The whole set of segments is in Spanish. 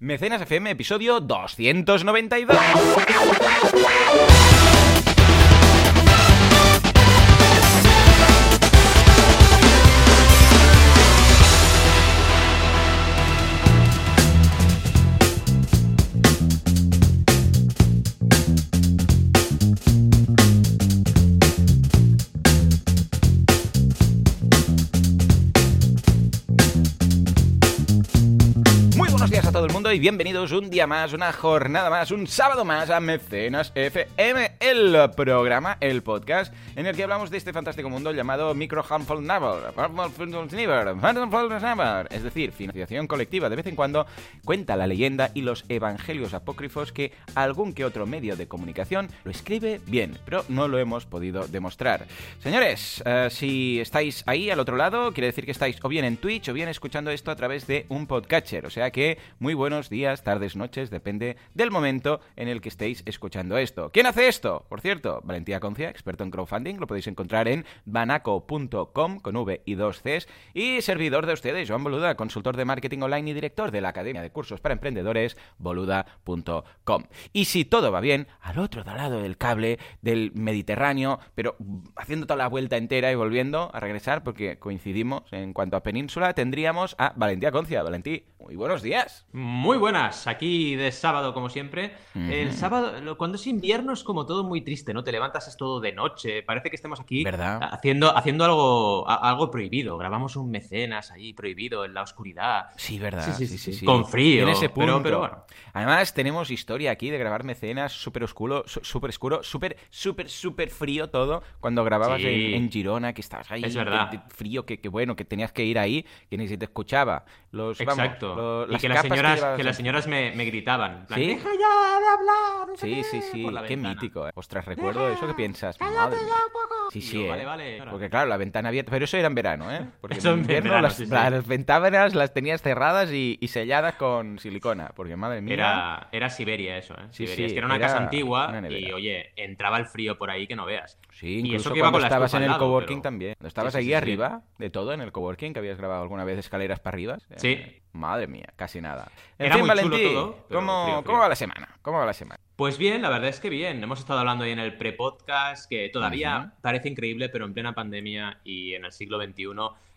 Mecenas FM, episodio 292. Bienvenidos un día más, una jornada más, un sábado más a Mecenas FM, el programa, el podcast en el que hablamos de este fantástico mundo llamado Micro Handful Naval, es decir, financiación colectiva. De vez en cuando cuenta la leyenda y los evangelios apócrifos que algún que otro medio de comunicación lo escribe bien, pero no lo hemos podido demostrar. Señores, eh, si estáis ahí al otro lado, quiere decir que estáis o bien en Twitch o bien escuchando esto a través de un podcatcher, o sea que muy buenos días, tardes, noches, depende del momento en el que estéis escuchando esto. ¿Quién hace esto? Por cierto, Valentía Concia, experto en crowdfunding, lo podéis encontrar en banaco.com con V y dos Cs y servidor de ustedes, Joan Boluda, consultor de marketing online y director de la Academia de Cursos para Emprendedores, boluda.com. Y si todo va bien, al otro lado del cable del Mediterráneo, pero haciendo toda la vuelta entera y volviendo a regresar, porque coincidimos en cuanto a península, tendríamos a Valentía Concia. Valentí, muy buenos días. Muy buenas, aquí de sábado como siempre. El sábado, cuando es invierno es como todo muy triste, ¿no? Te levantas es todo de noche, parece que estemos aquí ¿Verdad? haciendo, haciendo algo, a- algo prohibido. Grabamos un mecenas ahí prohibido en la oscuridad. Sí, verdad. Sí, Sí, sí, sí, sí. Con frío, En ese pero- punto. pero bueno. Además, tenemos historia aquí de grabar mecenas súper oscuro, súper oscuro, súper, súper, súper frío todo. Cuando grababas Sí. en, en Girona, que estabas ahí. Es verdad. de- de frío, que, que bueno, que tenías que ir ahí, que ni se te escuchaba. Los, vamos, Exacto. los- y las que las señoras, que las señoras me, me gritaban. plan, ¿Sí? Deja ya de hablar. no sé Sí, qué", sí, sí, qué mítico. eh. Ostras, recuerdo eso que piensas. Madre mía. Sí, Y sí, yo, vale, eh. vale. Porque claro, la ventana abierta, pero eso era en verano, ¿eh? Porque Eso en invierno verano, las, sí, sí. las ventanas las tenías cerradas y, y selladas con silicona, porque madre mía. Era, era Siberia eso, ¿eh? Sí, Siberia. sí, es que era una era casa antigua y, oye, entraba el frío por ahí que no veas. Sí, Y incluso eso que cuando estabas en el lado, coworking pero- también. Cuando estabas Sí, sí, ahí sí, arriba, de todo en el coworking, que habías grabado alguna vez escaleras para arriba. Sí. Eh, madre mía, casi nada. En Era fin, muy chulo Valentí, todo, ¿cómo, frío, ¿cómo va la semana? ¿Cómo va la semana? Pues bien, la verdad es que bien. Hemos estado hablando ahí en el pre-podcast, que todavía parece increíble, pero en plena pandemia y en el siglo XXI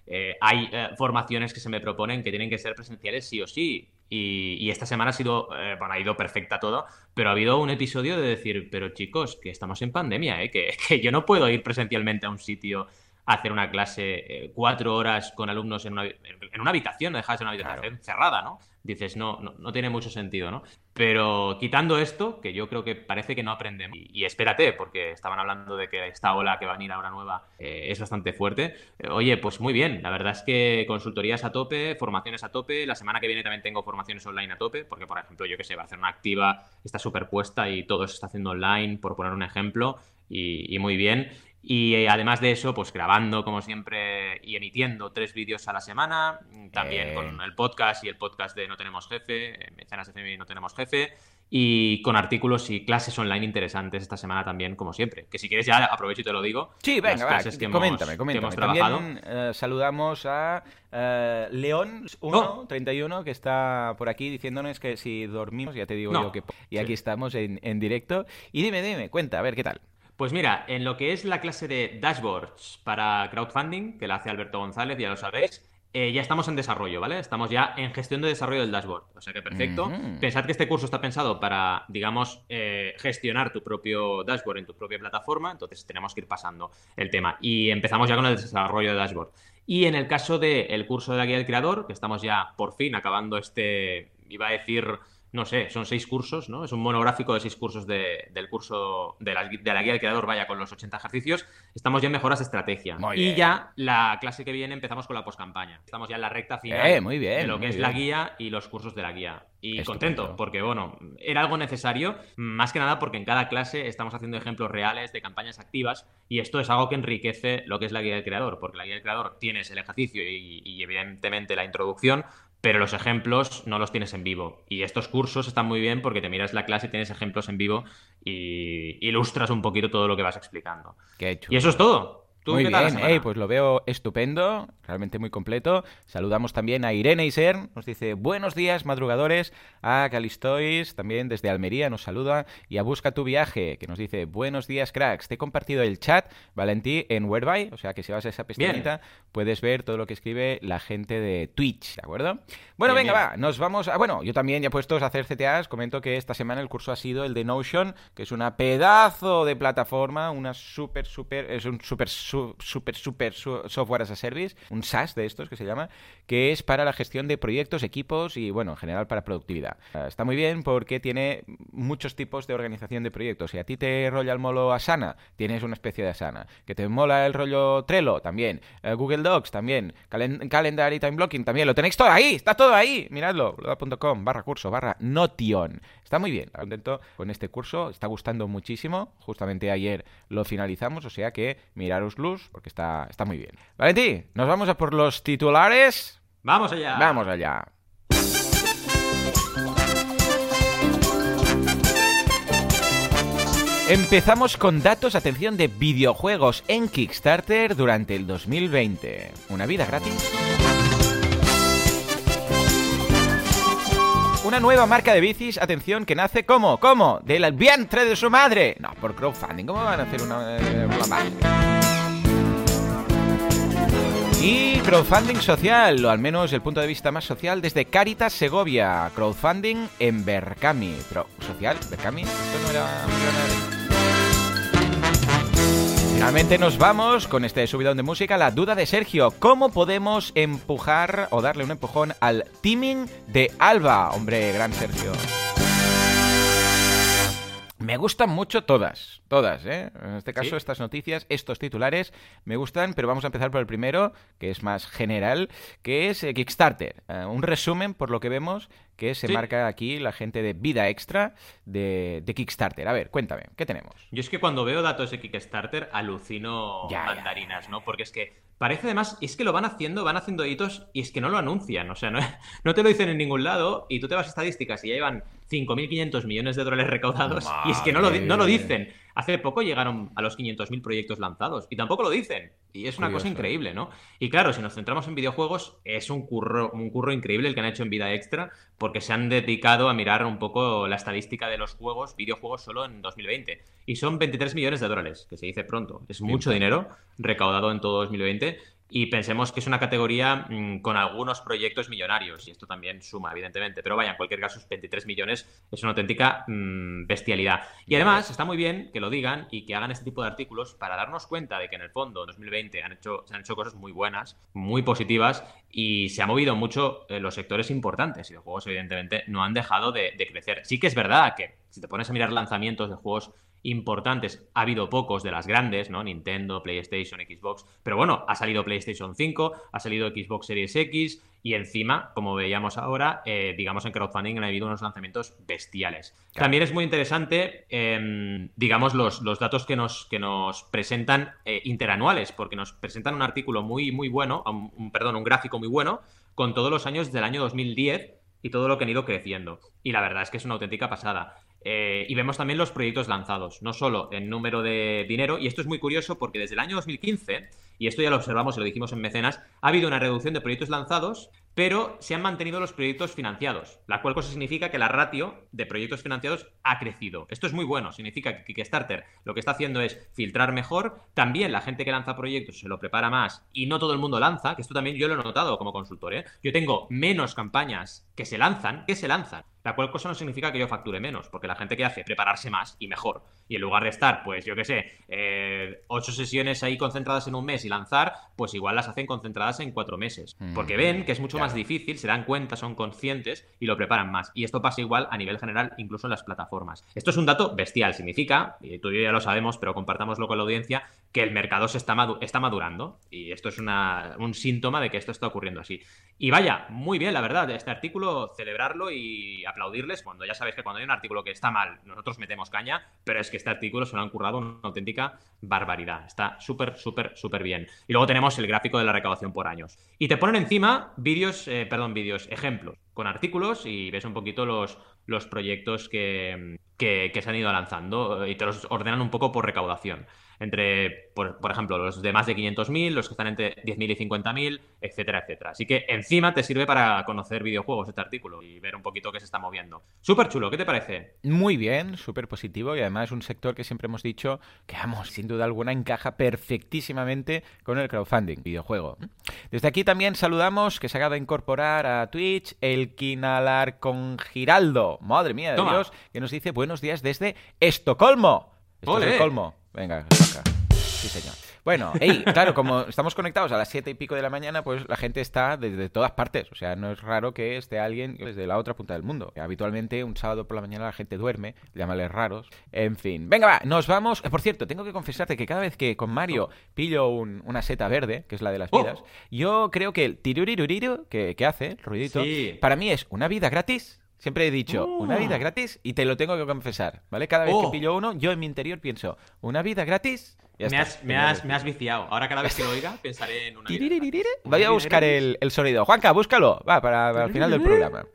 eh, hay eh, formaciones que se me proponen que tienen que ser presenciales sí o sí. Y, esta semana ha sido, eh, bueno, ha ido perfecta todo, pero ha habido un episodio de decir, pero chicos, que estamos en pandemia, ¿eh? que, que yo no puedo ir presencialmente a un sitio hacer una clase eh, cuatro horas con alumnos en una, en una habitación, no dejas en una habitación Claro. cerrada, ¿no? Dices, no, no, no tiene mucho sentido, ¿no? Pero quitando esto, que yo creo que parece que no aprendemos, y, y espérate, porque estaban hablando de que esta ola que va a venir ahora nueva eh, es bastante fuerte. Eh, oye, pues muy bien, la verdad es que consultorías a tope, formaciones a tope, la semana que viene también tengo formaciones online a tope, porque por ejemplo, yo que sé, Barcelona Activa está superpuesta y todo se está haciendo online, por poner un ejemplo, y, y muy bien. Y eh, además de eso, pues grabando como siempre y emitiendo tres vídeos a la semana, también Eh. con el podcast y el podcast de No Tenemos Jefe, eh, Mecenas FM y No Tenemos Jefe, y con artículos y clases online interesantes esta semana también, como siempre. Que si quieres ya aprovecho y te lo digo. Sí, venga, va, que hemos- coméntame, que coméntame. hemos trabajado. También saludamos a eh, León Oh. 131 que está por aquí diciéndonos que si dormimos, ya te digo No. yo que... Y Sí. aquí estamos en, en directo. Y dime, dime, cuenta, a ver, ¿qué tal? Pues mira, en lo que es la clase de dashboards para crowdfunding, que la hace Alberto González, ya lo sabéis, eh, ya estamos en desarrollo, ¿vale? Estamos ya en gestión de desarrollo del dashboard. O sea que perfecto. Pensad que este curso está pensado para, digamos, eh, gestionar tu propio dashboard en tu propia plataforma. Entonces tenemos que ir pasando el tema. Y empezamos ya con el desarrollo de dashboard. Y en el caso del curso de la guía del creador, que estamos ya por fin acabando este, iba a decir, no sé, son seis cursos, ¿no? Es un monográfico de seis cursos de- del curso de la, de la guía del creador, vaya, con los 80 ejercicios. Estamos ya en mejoras de estrategia. Muy y bien. ya la clase que viene empezamos con la poscampaña. Estamos ya en la recta final Eh, muy bien, de lo que es bien. la guía y los cursos de la guía. Y Estupendo. contento, porque bueno, era algo necesario, más que nada porque en cada clase estamos haciendo ejemplos reales de campañas activas y esto es algo que enriquece lo que es la guía del creador, porque la guía del creador tienes el ejercicio y, y evidentemente la introducción, pero los ejemplos no los tienes en vivo. Y estos cursos están muy bien porque te miras la clase y tienes ejemplos en vivo y ilustras un poquito todo lo que vas explicando. Qué chulo. Y eso es todo. Muy bien, pues lo veo estupendo, realmente muy completo. Saludamos también a Irene Iser, nos dice buenos días madrugadores, a Calistois, también desde Almería nos saluda, y a Busca tu viaje, que nos dice buenos días cracks. Te he compartido el chat, Valentí, en Whereby, o sea que si vas a esa pestañita puedes ver todo lo que escribe la gente de Twitch, ¿de acuerdo? Bueno, venga, va, nos vamos a... Bueno, yo también ya puestos a hacer CTAs, comento que esta semana el curso ha sido el de Notion, que es una pedazo de plataforma, una súper, súper, es un súper super, super software as a service, un SaaS de estos que se llama, que es para la gestión de proyectos, equipos y, bueno, en general para productividad. Ah, está muy bien porque tiene muchos tipos de organización de proyectos. Si a ti te rolla el molo Asana, tienes una especie de Asana. Que te mola el rollo Trello, también. Eh, Google Docs, también. Calendar y Time Blocking, también. Lo tenéis todo ahí, está todo ahí. Miradlo, com barra curso, barra Notion. Está muy bien, contento con este curso, está gustando muchísimo. Justamente ayer lo finalizamos, o sea que miraros porque está, está muy bien. Valentí, nos vamos a por los titulares. Vamos allá. Vamos allá. Empezamos con datos, atención, de videojuegos en Kickstarter durante el 2020. ¿Una vida gratis? Una nueva marca de bicis, atención, que nace como, ¿cómo? Del vientre de su madre. No, por crowdfunding. ¿Cómo van a hacer una, eh, Y crowdfunding social, o al menos el punto de vista más social, desde Caritas Segovia. Crowdfunding en Berkami. Pero, ¿social? ¿Berkami? Esto no era... Finalmente nos vamos con este subidón de música. La duda de Sergio: ¿cómo podemos empujar o darle un empujón al teaming de Alba? Hombre, gran Sergio. Me gustan mucho todas, todas, ¿eh? En este caso, estas noticias, estos titulares me gustan, pero vamos a empezar por el primero, que es más general, que es eh, Kickstarter. Eh, un resumen, por lo que vemos, que se marca aquí la gente de Vida Extra de, Kickstarter. A ver, cuéntame, ¿qué tenemos? Yo es que cuando veo datos de Kickstarter alucino mandarinas, ¿no? Porque es que parece además, es que lo van haciendo, van haciendo hitos y es que no lo anuncian, o sea, no, no te lo dicen en ningún lado y tú te vas a estadísticas y ya llevan 5.500 millones de dólares recaudados y es que no lo, no lo dicen. Hace poco llegaron a los 500.000 proyectos lanzados y tampoco lo dicen. Y es una cosa increíble, ¿no? Y claro, si nos centramos en videojuegos, es un curro, un curro increíble el que han hecho en Vida Extra, porque se han dedicado a mirar un poco la estadística de los juegos, videojuegos solo en 2020. Y son 23 millones de dólares, que se dice pronto. Es mucho dinero recaudado en todo 2020 y pensemos que es una categoría mm, con algunos proyectos millonarios, y esto también suma, evidentemente, pero vaya, en cualquier caso, 23 millones es una auténtica mm, bestialidad. Y además, está muy bien que lo digan y que hagan este tipo de artículos para darnos cuenta de que en el fondo, en 2020, han hecho, se han hecho cosas muy buenas, muy positivas, y se ha movido mucho en los sectores importantes, y los juegos, evidentemente, no han dejado de, de crecer. Sí que es verdad que si te pones a mirar lanzamientos de juegos importantes. Ha habido pocos de las grandes, ¿no? Nintendo, PlayStation, Xbox. Pero bueno, ha salido PlayStation 5, ha salido Xbox Series X y encima, como veíamos ahora, eh, digamos en crowdfunding han habido unos lanzamientos bestiales. También es muy interesante, em, digamos, los, los, datos que nos, que nos presentan eh, interanuales, porque nos presentan un artículo muy, muy bueno, un, perdón, un gráfico muy bueno, con todos los años del año 2010 y todo lo que han ido creciendo. Y la verdad es que es una auténtica pasada. Eh, y vemos también los proyectos lanzados, no solo en número de dinero, y esto es muy curioso porque desde el año 2015, y esto ya lo observamos y lo dijimos en Mecenas, ha habido una reducción de proyectos lanzados, pero se han mantenido los proyectos financiados, la cual cosa significa que la ratio de proyectos financiados ha crecido. Esto es muy bueno, significa que Kickstarter lo que está haciendo es filtrar mejor, también la gente que lanza proyectos se lo prepara más y no todo el mundo lanza, que esto también yo lo he notado como consultor, ¿eh? Yo tengo menos campañas que se lanzan, que se lanzan. La cual cosa no significa que yo facture menos, porque la gente que hace prepararse más y mejor. Y en lugar de estar, pues yo qué sé, eh, ocho sesiones ahí concentradas en un mes y lanzar, pues igual las hacen concentradas en cuatro meses. Mm. Porque ven que es mucho más difícil, se dan cuenta, son conscientes y lo preparan más. Y esto pasa igual a nivel general, incluso en las plataformas. Esto es un dato bestial, significa, y tú y yo ya lo sabemos, pero compartámoslo con la audiencia, que el mercado se está, está madurando. Y esto es un síntoma de que esto está ocurriendo así. Y vaya, muy bien, la verdad, este artículo, celebrarlo y aplaudirles cuando ya sabéis que cuando hay un artículo que está mal, nosotros metemos caña, pero es que este artículo se lo han currado una auténtica barbaridad. Está súper, súper, súper bien. Y luego tenemos el gráfico de la recaudación por años. Y te ponen encima vídeos, eh, perdón, vídeos, ejemplos. con artículos y ves un poquito los, los proyectos que, que, que se han ido lanzando y te los ordenan un poco por recaudación entre, por, por, ejemplo, los de más de 500.000, los que están entre 10.000 y 50.000, etcétera, etcétera. Así que encima te sirve para conocer videojuegos este artículo y ver un poquito qué se está moviendo. Súper chulo, ¿qué te parece? Muy bien, súper positivo y además un sector que siempre hemos dicho que, vamos, sin duda alguna encaja perfectísimamente con el crowdfunding, videojuego. Desde aquí también saludamos que se acaba de incorporar a Twitch el Kinalar con Giraldo, madre mía de Toma. Dios, que nos dice buenos días desde Estocolmo. Estocolmo. Venga, acá. Sí, señor. Bueno, hey, claro, como estamos conectados a las siete y pico de la mañana, pues la gente está desde todas partes. O sea, no es raro que esté alguien desde la otra punta del mundo. Habitualmente, un sábado por la mañana la gente duerme, llámales raros. En fin, venga, va, nos vamos. Por cierto, tengo que confesarte que cada vez que con Mario pillo un, una seta verde, que es la de las vidas, oh. yo creo que el tiruriruriru que, que hace, el ruidito, sí. para mí es una vida gratis Siempre he dicho, oh. una vida gratis y te lo tengo que confesar, ¿vale? Cada vez oh. que pillo uno, yo en mi interior pienso, ¿una vida gratis? Ya me, has, me, has, me, has, viciado. Ahora cada vez que lo oiga pensaré en una vida Voy a buscar el, el, sonido. Juanca, búscalo. Va, para, para el final del programa.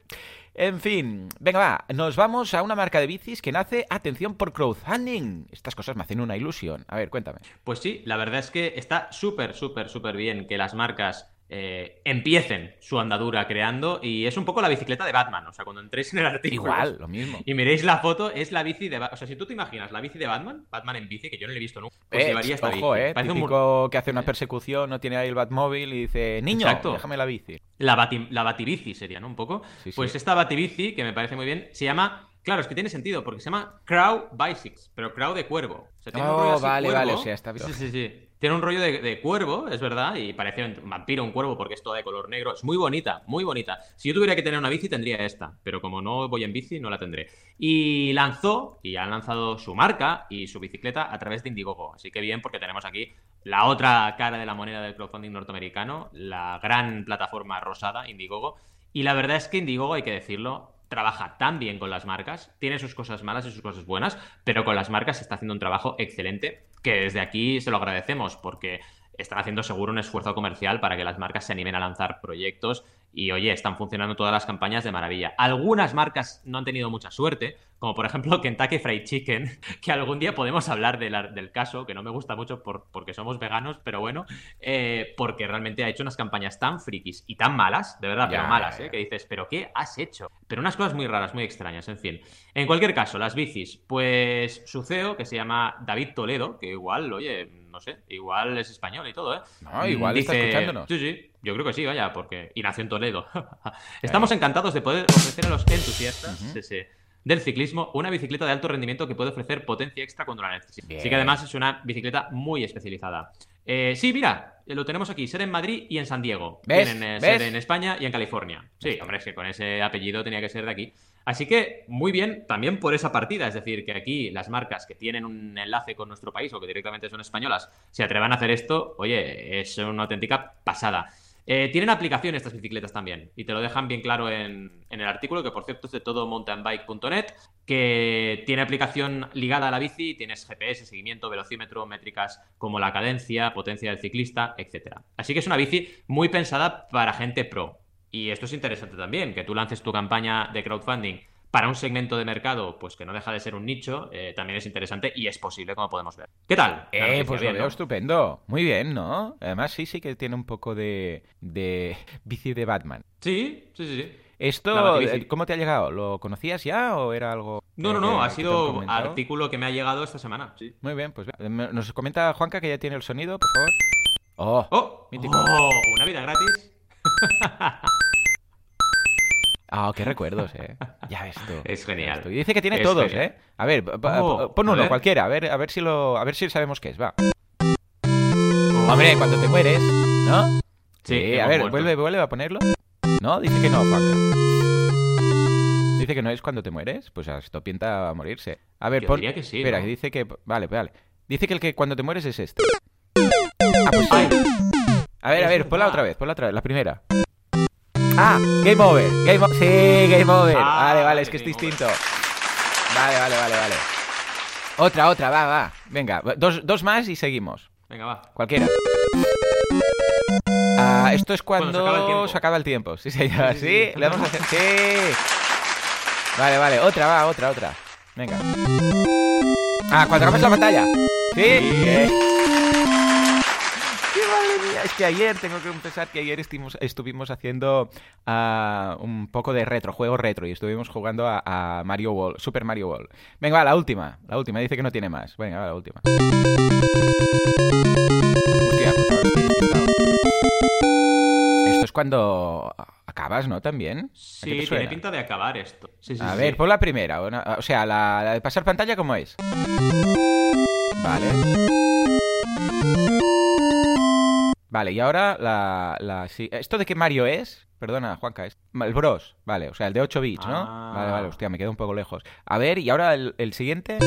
En fin, venga, va, nos vamos a una marca de bicis que nace, atención, por crowdfunding. Estas cosas me hacen una ilusión. A ver, cuéntame. Pues sí, la verdad es que está súper, súper, súper bien que las marcas eh, empiecen su andadura creando y es un poco la bicicleta de Batman, o sea, cuando entréis en el artículo Igual, lo mismo. y miréis la foto, es la bici de Batman, o sea, si tú te imaginas la bici de Batman, Batman en bici, que yo no le he visto nunca, pues eh, llevaría esta ojo, bici. Eh, típico un... que hace una persecución, no tiene ahí el Batmóvil y dice, niño, Exacto. déjame la bici. La, bati la batibici sería, ¿no? Un poco. Sí, pues sí. esta batibici, que me parece muy bien, se llama Claro, es que tiene sentido, porque se llama Crow Bicycles, pero Crow de cuervo. O sea, tiene oh, un vale, cuervo. vale, o sea, está bien. Sí, sí, sí. Tiene un rollo de, cuervo, es verdad, y parece un vampiro, un cuervo, porque es toda de color negro. Es muy bonita, muy bonita. Si yo tuviera que tener una bici, tendría esta, pero como no voy en bici, no la tendré. Y lanzó, y han lanzado su marca y su bicicleta a través de Indiegogo. Así que bien, porque tenemos aquí la otra cara de la moneda del crowdfunding norteamericano, la gran plataforma rosada, Indiegogo. Y la verdad es que Indiegogo, hay que decirlo, trabaja tan bien con las marcas, tiene sus cosas malas y sus cosas buenas, pero con las marcas está haciendo un trabajo excelente, que desde aquí se lo agradecemos, porque están haciendo seguro un esfuerzo comercial para que las marcas se animen a lanzar proyectos y oye, están funcionando todas las campañas de maravilla. Algunas marcas no han tenido mucha suerte, como por ejemplo Kentucky Fried Chicken, que algún día podemos hablar de la, del caso, que no me gusta mucho por, porque somos veganos, pero bueno, eh, porque realmente ha hecho unas campañas tan frikis y tan malas, de verdad, pero malas, ¿eh? que dices, pero ¿qué has hecho? Pero unas cosas muy raras, muy extrañas, en fin. En cualquier caso, las bicis, pues su CEO, que se llama David Toledo, que igual, oye, no sé, igual es español y todo, ¿eh? No, igual dice, está escuchándonos. Sí, sí, yo creo que sí, vaya, porque. Y nació en Toledo. Estamos encantados de poder ofrecer a los entusiastas uh -huh. ese, del ciclismo una bicicleta de alto rendimiento que puede ofrecer potencia extra cuando la necesite. Así que además es una bicicleta muy especializada. Eh, sí, mira, lo tenemos aquí, ser en Madrid y en San Diego. ¿Ves? Tienen eh, ¿Ves? ser en España y en California. Sí, hombre, es que con ese apellido tenía que ser de aquí. Así que muy bien también por esa partida, es decir, que aquí las marcas que tienen un enlace con nuestro país o que directamente son españolas se atrevan a hacer esto, oye, es una auténtica pasada. Eh, tienen aplicación estas bicicletas también y te lo dejan bien claro en, el artículo, que por cierto es de todomountainbike.net, que tiene aplicación ligada a la bici, tienes GPS, seguimiento, velocímetro, métricas como la cadencia, potencia del ciclista, etc. Así que es una bici muy pensada para gente pro. Y esto es interesante también, que tú lances tu campaña de crowdfunding para un segmento de mercado, pues que no deja de ser un nicho, eh, también es interesante y es posible, como podemos ver. ¿Qué tal? Eh, pues bien, lo veo ¿no? estupendo. Muy bien, ¿no? Además, sí, sí que tiene un poco de, de bici de Batman. Sí, sí, sí. ¿Esto cómo te ha llegado? ¿Lo conocías ya o era algo.? No, no, no, ha sido artículo que me ha llegado esta semana. Sí. Muy bien, pues nos comenta Juanca que ya tiene el sonido, por favor. ¡Oh! ¡Oh! Mítico. oh una vida gratis. Ah, oh, qué recuerdos, eh. Ya ves tú. Es genial. Y dice que tiene es todos, genial. eh. A ver, oh, pon uno, a cualquiera, a ver, a ver si lo, a ver si sabemos qué es, va. Oh. Hombre, cuando te mueres, ¿no? Sí, a ver, muerto. vuelve, vuelve a ponerlo. No, dice que no, Paca. Dice que no es cuando te mueres, pues esto pinta a morirse. A ver, Yo pon... que sí, Espera, dice que vale, vale. Dice que el que cuando te mueres es este. Ah, pues sí. Ay. A ver, a ver, ponla otra vez, ponla otra vez, la primera. Ah, Game Over. Game o- sí, Game Over. Ah, vale, vale, es que es distinto. Vale, vale, vale, vale. Otra, otra, va, va. Venga, dos, dos más y seguimos. Venga, va. Cualquiera. Ah, esto es Cuando se acaba el tiempo. se acaba el tiempo. Sí, señor. Sí, Sí, sí, sí. le vamos a hacer. Sí. Vale, vale. Otra, va, otra, otra. Venga. Ah, cuando acabes la pantalla. Sí. Bien. Que ayer, tengo que confesar que ayer estuvimos, estuvimos haciendo ah, un poco de retro, juego retro, y estuvimos jugando a, a Mario World, Super Mario World. Venga, va, la última. La última, dice que no tiene más. Venga, va, la última. Hostia, pues. Esto es cuando acabas, ¿no? También. ¿A qué Sí, tiene pinta de acabar esto. Sí, sí, A sí. ver, pon la primera. una- o sea, la, la de pasar pantalla, ¿cómo es? Vale. Vale, y ahora la, la sí. ¿Esto de qué Mario es? Perdona, Juanca, es el Bros. Vale, o sea, el de 8 bits, ¿no? Ah. Vale, vale, hostia, me quedo un poco lejos. A ver, y ahora el, el siguiente.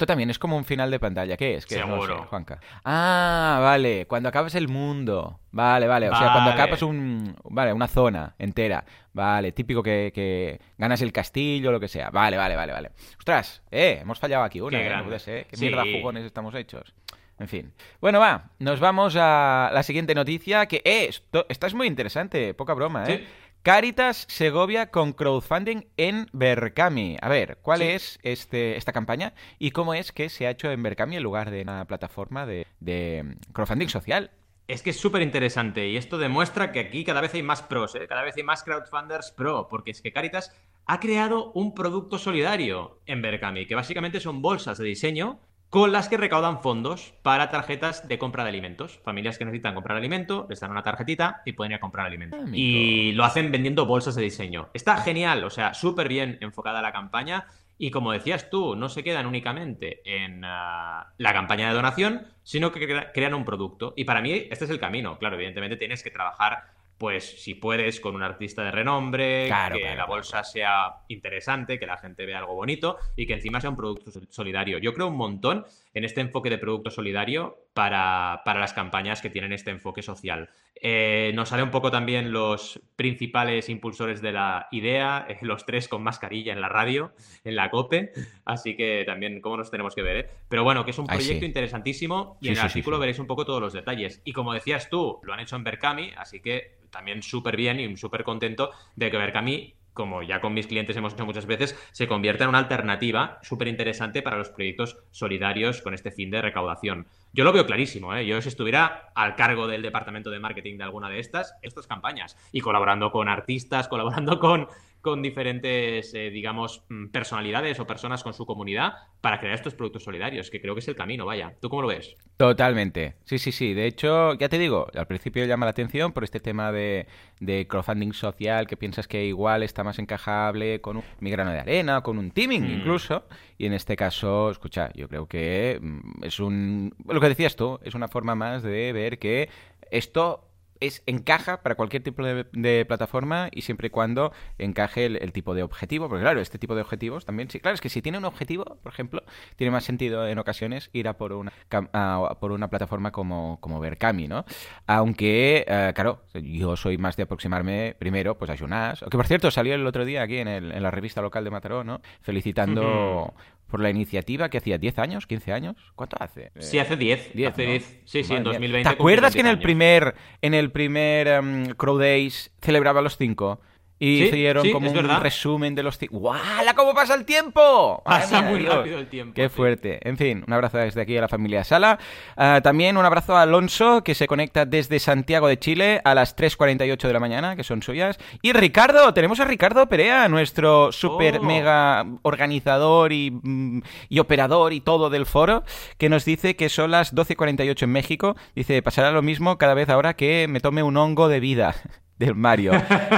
Esto también es como un final de pantalla. ¿Qué es? ¿Qué es? No sé, Seguro. Juanca. Ah, vale. Cuando acabas el mundo. Vale, vale. O sea, cuando acabas un. Vale, una zona entera. Vale, típico que, que ganas el castillo, lo que sea. Vale, vale, vale, vale. Ostras, eh, hemos fallado aquí una, Qué eh, no grande. puede ser. Qué Sí. mierda jugones estamos hechos. En fin. Bueno, va. Nos vamos a la siguiente noticia. Que eh, esto, esta es muy interesante. Poca broma, ¿eh? Sí. Caritas Segovia con crowdfunding en Berkami. A ver, ¿cuál Sí. es este, esta campaña y cómo es que se ha hecho en Berkami en lugar de una plataforma de, de crowdfunding social? Es que es súper interesante y esto demuestra que aquí cada vez hay más pros, ¿eh? cada vez hay más crowdfunders pro, porque es que Caritas ha creado un producto solidario en Berkami, que básicamente son bolsas de diseño con las que recaudan fondos para tarjetas de compra de alimentos. Familias que necesitan comprar alimento, les dan una tarjetita y pueden ir a comprar alimento. Amigo. Y lo hacen vendiendo bolsas de diseño. Está genial, o sea, súper bien enfocada la campaña. Y como decías tú, no se quedan únicamente en ah, la campaña de donación, sino que crea- crean un producto. Y para mí este es el camino. Claro, evidentemente tienes que trabajar, pues si puedes, con un artista de renombre, Claro, que claro, la claro. bolsa sea interesante, que la gente vea algo bonito y que encima sea un producto sol- solidario. Yo creo un montón en este enfoque de producto solidario para, para las campañas que tienen este enfoque social. Eh, nos sale un poco también los principales impulsores de la idea, eh, los tres con mascarilla en la radio, en la COPE, así que también cómo nos tenemos que ver, ¿eh? Pero bueno, que es un Ay, proyecto sí. interesantísimo y Sí, en el sí, artículo veréis un poco todos los detalles. Y como decías tú, lo han hecho en Berkami, así que también súper bien y súper contento de que Berkami como ya con mis clientes hemos hecho muchas veces, se convierta en una alternativa súper interesante para los proyectos solidarios con este fin de recaudación. Yo lo veo clarísimo, ¿eh? Yo si estuviera al cargo del departamento de marketing de alguna de estas, estas campañas, y colaborando con artistas, colaborando con, con diferentes, eh, digamos, mm, personalidades o personas con su comunidad para crear estos productos solidarios, que creo que es el camino, vaya. ¿Tú cómo lo ves? Totalmente. Sí, sí, sí. De hecho, ya te digo, al principio llama la atención por este tema de, de crowdfunding social, que piensas que igual está más encajable con un mi grano de arena, o con un teaming Mm. incluso. Y en este caso, escucha, yo creo que mm, es un... Lo que decías tú, es una forma más de ver que esto es, encaja para cualquier tipo de, de plataforma y siempre y cuando encaje el, el tipo de objetivo. Porque claro, este tipo de objetivos también, sí, claro, es que si tiene un objetivo, por ejemplo, tiene más sentido en ocasiones ir a por una, a por una plataforma como, como Berkami, ¿no? Aunque, eh, claro, yo soy más de aproximarme primero pues a Jonas, que por cierto salió el otro día aquí en, el- en la revista local de Mataró, ¿no? Felicitando por la iniciativa que hacía 10 años, 15 años, ¿cuánto hace? Sí, hace 10. 10, hace ¿no? 10. Sí, sí, Madre en mía. 2020. ¿Te acuerdas que en el cumplieron 10 años. primer en el primer em, Crow Days celebraba los 5? Y Sí, hicieron sí, como un verdad. resumen de los. ¡Guala! ¿Cómo pasa el tiempo? Pasa muy Dios. rápido el tiempo, Qué sí. fuerte. En fin, un abrazo desde aquí a la familia Sala. Ah, también un abrazo a Alonso, que se conecta desde Santiago de Chile a las 3.48 de la mañana, que son suyas. Y Ricardo, tenemos a Ricardo Perea, nuestro super Oh. mega organizador y, mm, y operador y todo del foro, que nos dice que son las 12.48 en México. Dice, pasará lo mismo cada vez ahora que me tome un hongo de vida. Del Mario.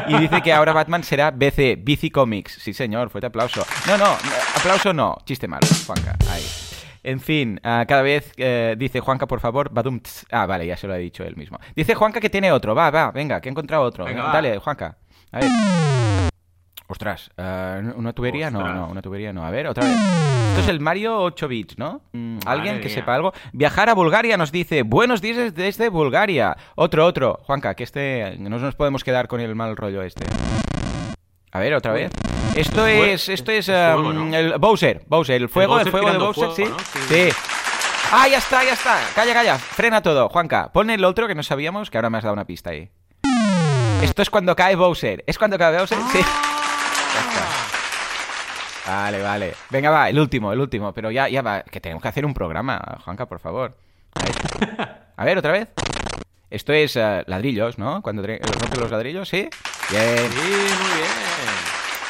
Y dice que ahora Batman será BC, BC Comics. Sí, señor, fuerte aplauso. No, no, aplauso no. Chiste malo, Juanca. Ahí. En fin, ah, cada vez eh, dice Juanca, por favor, badum. ts. Ah, vale, ya se lo ha dicho él mismo. Dice Juanca que tiene otro. Va, va, venga, que he encontrado otro. Venga, Venga, va. Dale, Juanca. A ver. Ostras, ah, ¿una tubería? No, Ostras. no, una tubería no. A ver, otra vez. Esto es el Mario 8 bits, ¿no? Mm, ¿Alguien que mía. sepa algo? Viajar a Bulgaria nos dice, buenos días desde Bulgaria. Otro, otro. Juanca, que este, no nos podemos quedar con el mal rollo este. A ver, otra vez. Esto es, esto es um, el Bowser, Bowser, el fuego, el, Bowser fuego de Bowser, fuego, sí. ¿no? Sí. Sí. ¡Ah, ya está, ya está! Calla, calla. Frena todo. Juanca, pon el otro que no sabíamos, que ahora me has dado una pista ahí. Esto es cuando cae Bowser. ¿Es cuando cae Bowser? Sí. Vale, vale. Venga, va, el último, el último. Pero ya, ya va. Que tenemos que hacer un programa, Juanca, por favor. A ver, otra vez. Esto es eh, ladrillos, ¿no? Cuando tre- rompe los ladrillos, ¿sí? Bien. Sí, muy bien.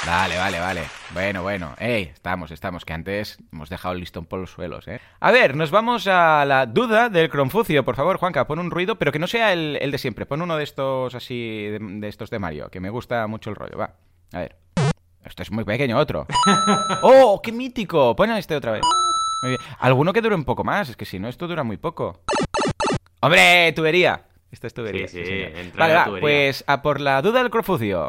Vale, vale, vale. Bueno, bueno. Ey, estamos, estamos, que antes hemos dejado el listón por los suelos, ¿eh? A ver, nos vamos a la duda del Cronfucio. Por favor, Juanca, pon un ruido, pero que no sea el, el de siempre. Pon uno de estos así, de, de estos de Mario, que me gusta mucho el rollo. Va, a ver. Esto es muy pequeño, otro. ¡Oh, qué mítico! Pon este otra vez. Muy bien. Alguno que dure un poco más, es que si no, esto dura muy poco. ¡Hombre, tubería! Esto es tubería. Sí, sí, entra Vale, en la va, tubería. pues a por la duda del Cronfucio.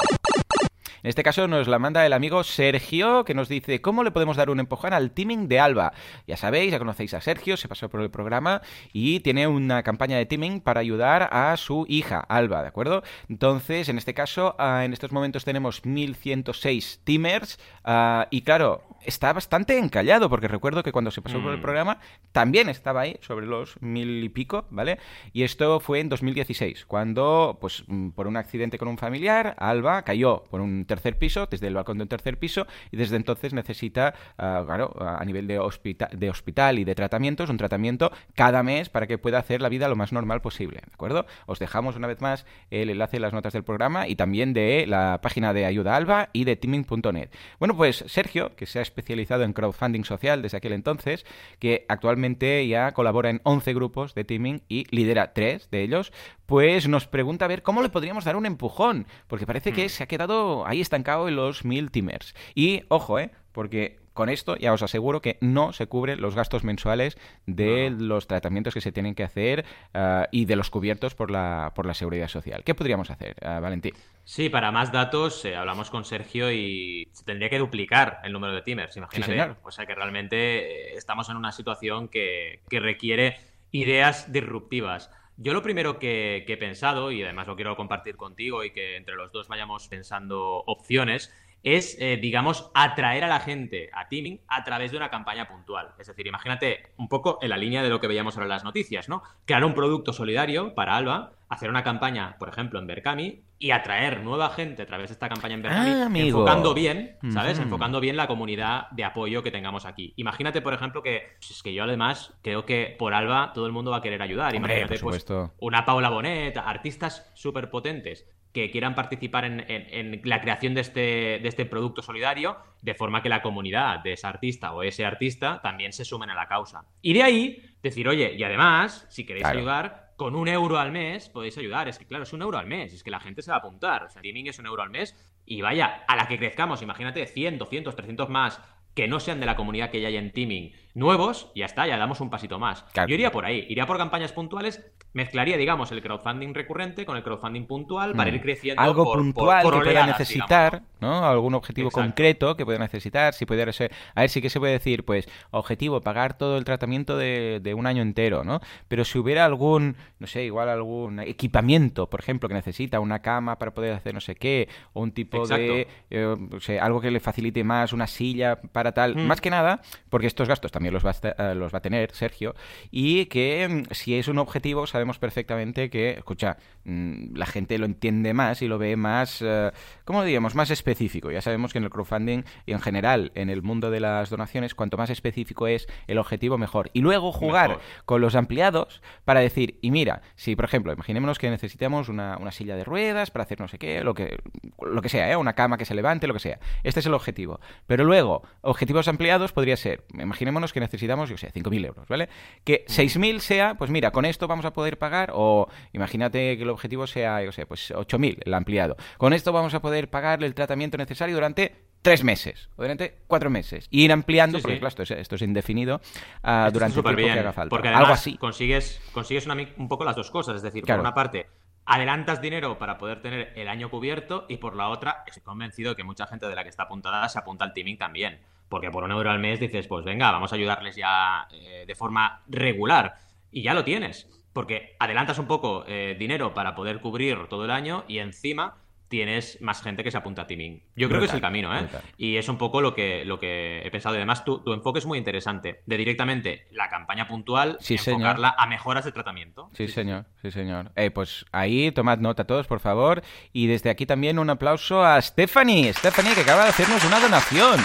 En este caso nos la manda el amigo Sergio, que nos dice cómo le podemos dar un empujón al teaming de Alba. Ya sabéis, ya conocéis a Sergio, se pasó por el programa y tiene una campaña de teaming para ayudar a su hija, Alba, ¿de acuerdo? Entonces, en este caso, ah, en estos momentos tenemos 1106 teamers ah, y claro, está bastante encallado porque recuerdo que cuando se pasó por el Mm. programa también estaba ahí sobre los mil y pico, ¿vale? Y esto fue en 2016, cuando, pues, mm, por un accidente con un familiar, Alba cayó por un tercer piso, desde el balcón de un tercer piso, y desde entonces necesita, ah, claro, a nivel de, hospita- de hospital y de tratamientos, un tratamiento cada mes para que pueda hacer la vida lo más normal posible, ¿de acuerdo? Os dejamos una vez más el enlace en las notas del programa y también de la página de Ayuda Alba y de teaming.net. Bueno, pues Sergio, que se ha especializado en crowdfunding social desde aquel entonces, que actualmente ya colabora en 11 grupos de teaming y lidera tres de ellos, pues nos pregunta a ver cómo le podríamos dar un empujón, porque parece que se ha quedado ahí estancado en los mil teamers. Y ojo, ¿eh? Porque con esto ya os aseguro que no se cubren los gastos mensuales de los tratamientos que se tienen que hacer ah, y de los cubiertos por la, por la seguridad social. ¿Qué podríamos hacer, ah, Valentín? Sí, para más datos eh, hablamos con Sergio y se tendría que duplicar el número de teamers, imagínate. señor. O sea que realmente eh, estamos en una situación que, que requiere ideas disruptivas. Yo lo primero que, que he pensado, y además lo quiero compartir contigo y que entre los dos vayamos pensando opciones, es, eh, digamos, atraer a la gente a teaming a través de una campaña puntual. Es decir, imagínate un poco en la línea de lo que veíamos ahora en las noticias, ¿no? Crear un producto solidario para Alba, hacer una campaña, por ejemplo, en Berkami y atraer nueva gente a través de esta campaña en Berkami, Ah, amigo. enfocando bien, ¿sabes? Enfocando bien la comunidad de apoyo que tengamos aquí. Imagínate, por ejemplo, que pues, es que yo además creo que por Alba todo el mundo va a querer ayudar. Imagínate, por pues, una Paula Bonet, artistas súper potentes que quieran participar en, en- en la creación de este, de este producto solidario, de forma que la comunidad de esa artista o ese artista también se sumen a la causa. Y de ahí decir, oye, y además, si queréis Claro. ayudar, con un euro al mes podéis ayudar. Es que, claro, es un euro al mes, es que la gente se va a apuntar. O sea, Teaming es un euro al mes y vaya, a la que crezcamos, imagínate 100, 200, 300 más que no sean de la comunidad que ya hay en Teaming nuevos, ya está, ya damos un pasito más. Claro. Yo iría por ahí, iría por campañas puntuales, mezclaría, digamos, el crowdfunding recurrente con el crowdfunding puntual para Mm. ir creciendo Algo por- puntual por que pueda necesitar, digamos, ¿no? Algún objetivo Exacto. concreto que pueda necesitar, si pudiera ser... A ver, sí que se puede decir, pues, objetivo, pagar todo el tratamiento de, de un año entero, ¿no? Pero si hubiera algún, no sé, igual algún equipamiento, por ejemplo, que necesita una cama para poder hacer no sé qué, o un tipo de... Eh, sé, algo que le facilite más, una silla para tal, Mm. más que nada, porque estos gastos también los va a, eh, los va a tener Sergio, y que mm, si es un objetivo sabemos perfectamente que, escucha, mm, la gente lo entiende más y lo ve más, eh, ¿cómo diríamos?, más específico. Ya sabemos que en el crowdfunding y en general en el mundo de las donaciones, cuanto más específico es el objetivo, mejor. Y luego jugar Mejor. con los ampliados para decir, y mira, si por ejemplo, imaginémonos que necesitamos una, una silla de ruedas para hacer no sé qué, lo que, lo que sea, ¿eh? una cama que se levante, lo que sea. Este es el objetivo. Pero luego, objetivos ampliados podría ser, imaginémonos que necesitamos, yo sé, 5.000 euros, ¿vale? Que 6.000 sea, pues mira, con esto vamos a poder pagar, o imagínate que el objetivo sea, yo sé, pues 8.000 el ampliado. Con esto vamos a poder pagar el tratamiento necesario durante tres meses o durante cuatro meses y ir ampliando Sí, porque sí. claro esto es, esto es indefinido Esto durante el tiempo superbién, que haga falta Porque algo así consigues, consigues una un poco las dos cosas. Es decir, Claro. por una parte, adelantas dinero para poder tener el año cubierto y por la otra, estoy convencido que mucha gente de la que está apuntada se apunta al teaming también. Porque por un euro al mes dices, pues venga, vamos a ayudarles ya eh, de forma regular. Y ya lo tienes. Porque adelantas un poco eh, dinero para poder cubrir todo el año y encima tienes más gente que se apunta a Teaming. Yo creo que es el camino, ¿eh? Y es un poco lo que, lo que he pensado. Además, tu, tu, enfoque es muy interesante. De directamente la campaña puntual, sí, enfocarla señor. a mejoras de tratamiento. Sí, sí señor, sí, señor. Eh, pues ahí tomad nota todos, por favor. Y desde aquí también un aplauso a Stephanie. Stephanie, que acaba de hacernos una donación.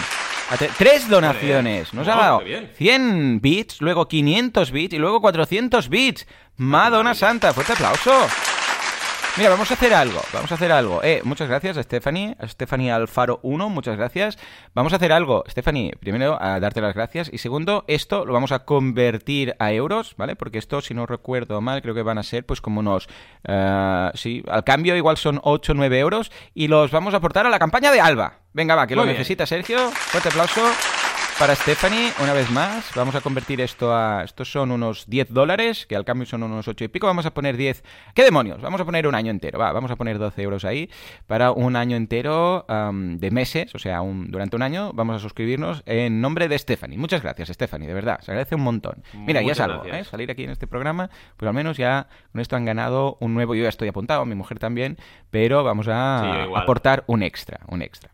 Tres donaciones. Nos ha dado 100 bits, luego 500 bits y luego 400 bits. Madonna Santa, fuerte aplauso. Mira, vamos a hacer algo, vamos a hacer algo. Eh, muchas gracias a Stephanie, a Stephanie Alfaro 1, muchas gracias. Vamos a hacer algo, Stephanie, primero a darte las gracias y segundo, esto lo vamos a convertir a euros, ¿vale? Porque esto, si no recuerdo mal, creo que van a ser pues como unos, uh, sí, al cambio igual son 8 o 9 euros y los vamos a aportar a la campaña de Alba. Venga, va, que Muy lo bien. necesita Sergio. Fuerte aplauso. Para Stephanie, una vez más, vamos a convertir esto a... Estos son unos 10 dólares, que al cambio son unos 8 y pico. Vamos a poner 10... ¿Qué demonios? Vamos a poner un año entero. Va, vamos a poner 12 euros ahí para un año entero um, de meses, o sea, un, durante un año vamos a suscribirnos en nombre de Stephanie. Muchas gracias, Stephanie, de verdad. Se agradece un montón. Mira, Muchas ya es algo, gracias. ¿eh? Salir aquí en este programa, pues al menos ya con esto han ganado un nuevo... Yo ya estoy apuntado, mi mujer también, pero vamos a Sí, aportar un extra, un extra.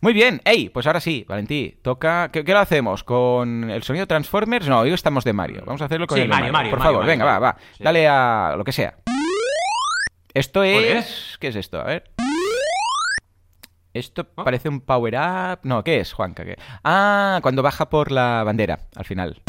Muy bien, ey, pues ahora sí, Valentí, toca... ¿Qué, qué lo hacemos? ¿Con el sonido Transformers? No, hoy estamos de Mario. Vamos a hacerlo con Sí, el de Mario, Mario, Por Mario, favor, Mario, venga, Mario. va, va. Sí. Dale a lo que sea. Esto es... ¿Qué es esto? A ver. Esto parece un power-up... No, ¿qué es, Juanca? ¿Qué? Ah, cuando baja por la bandera, al final.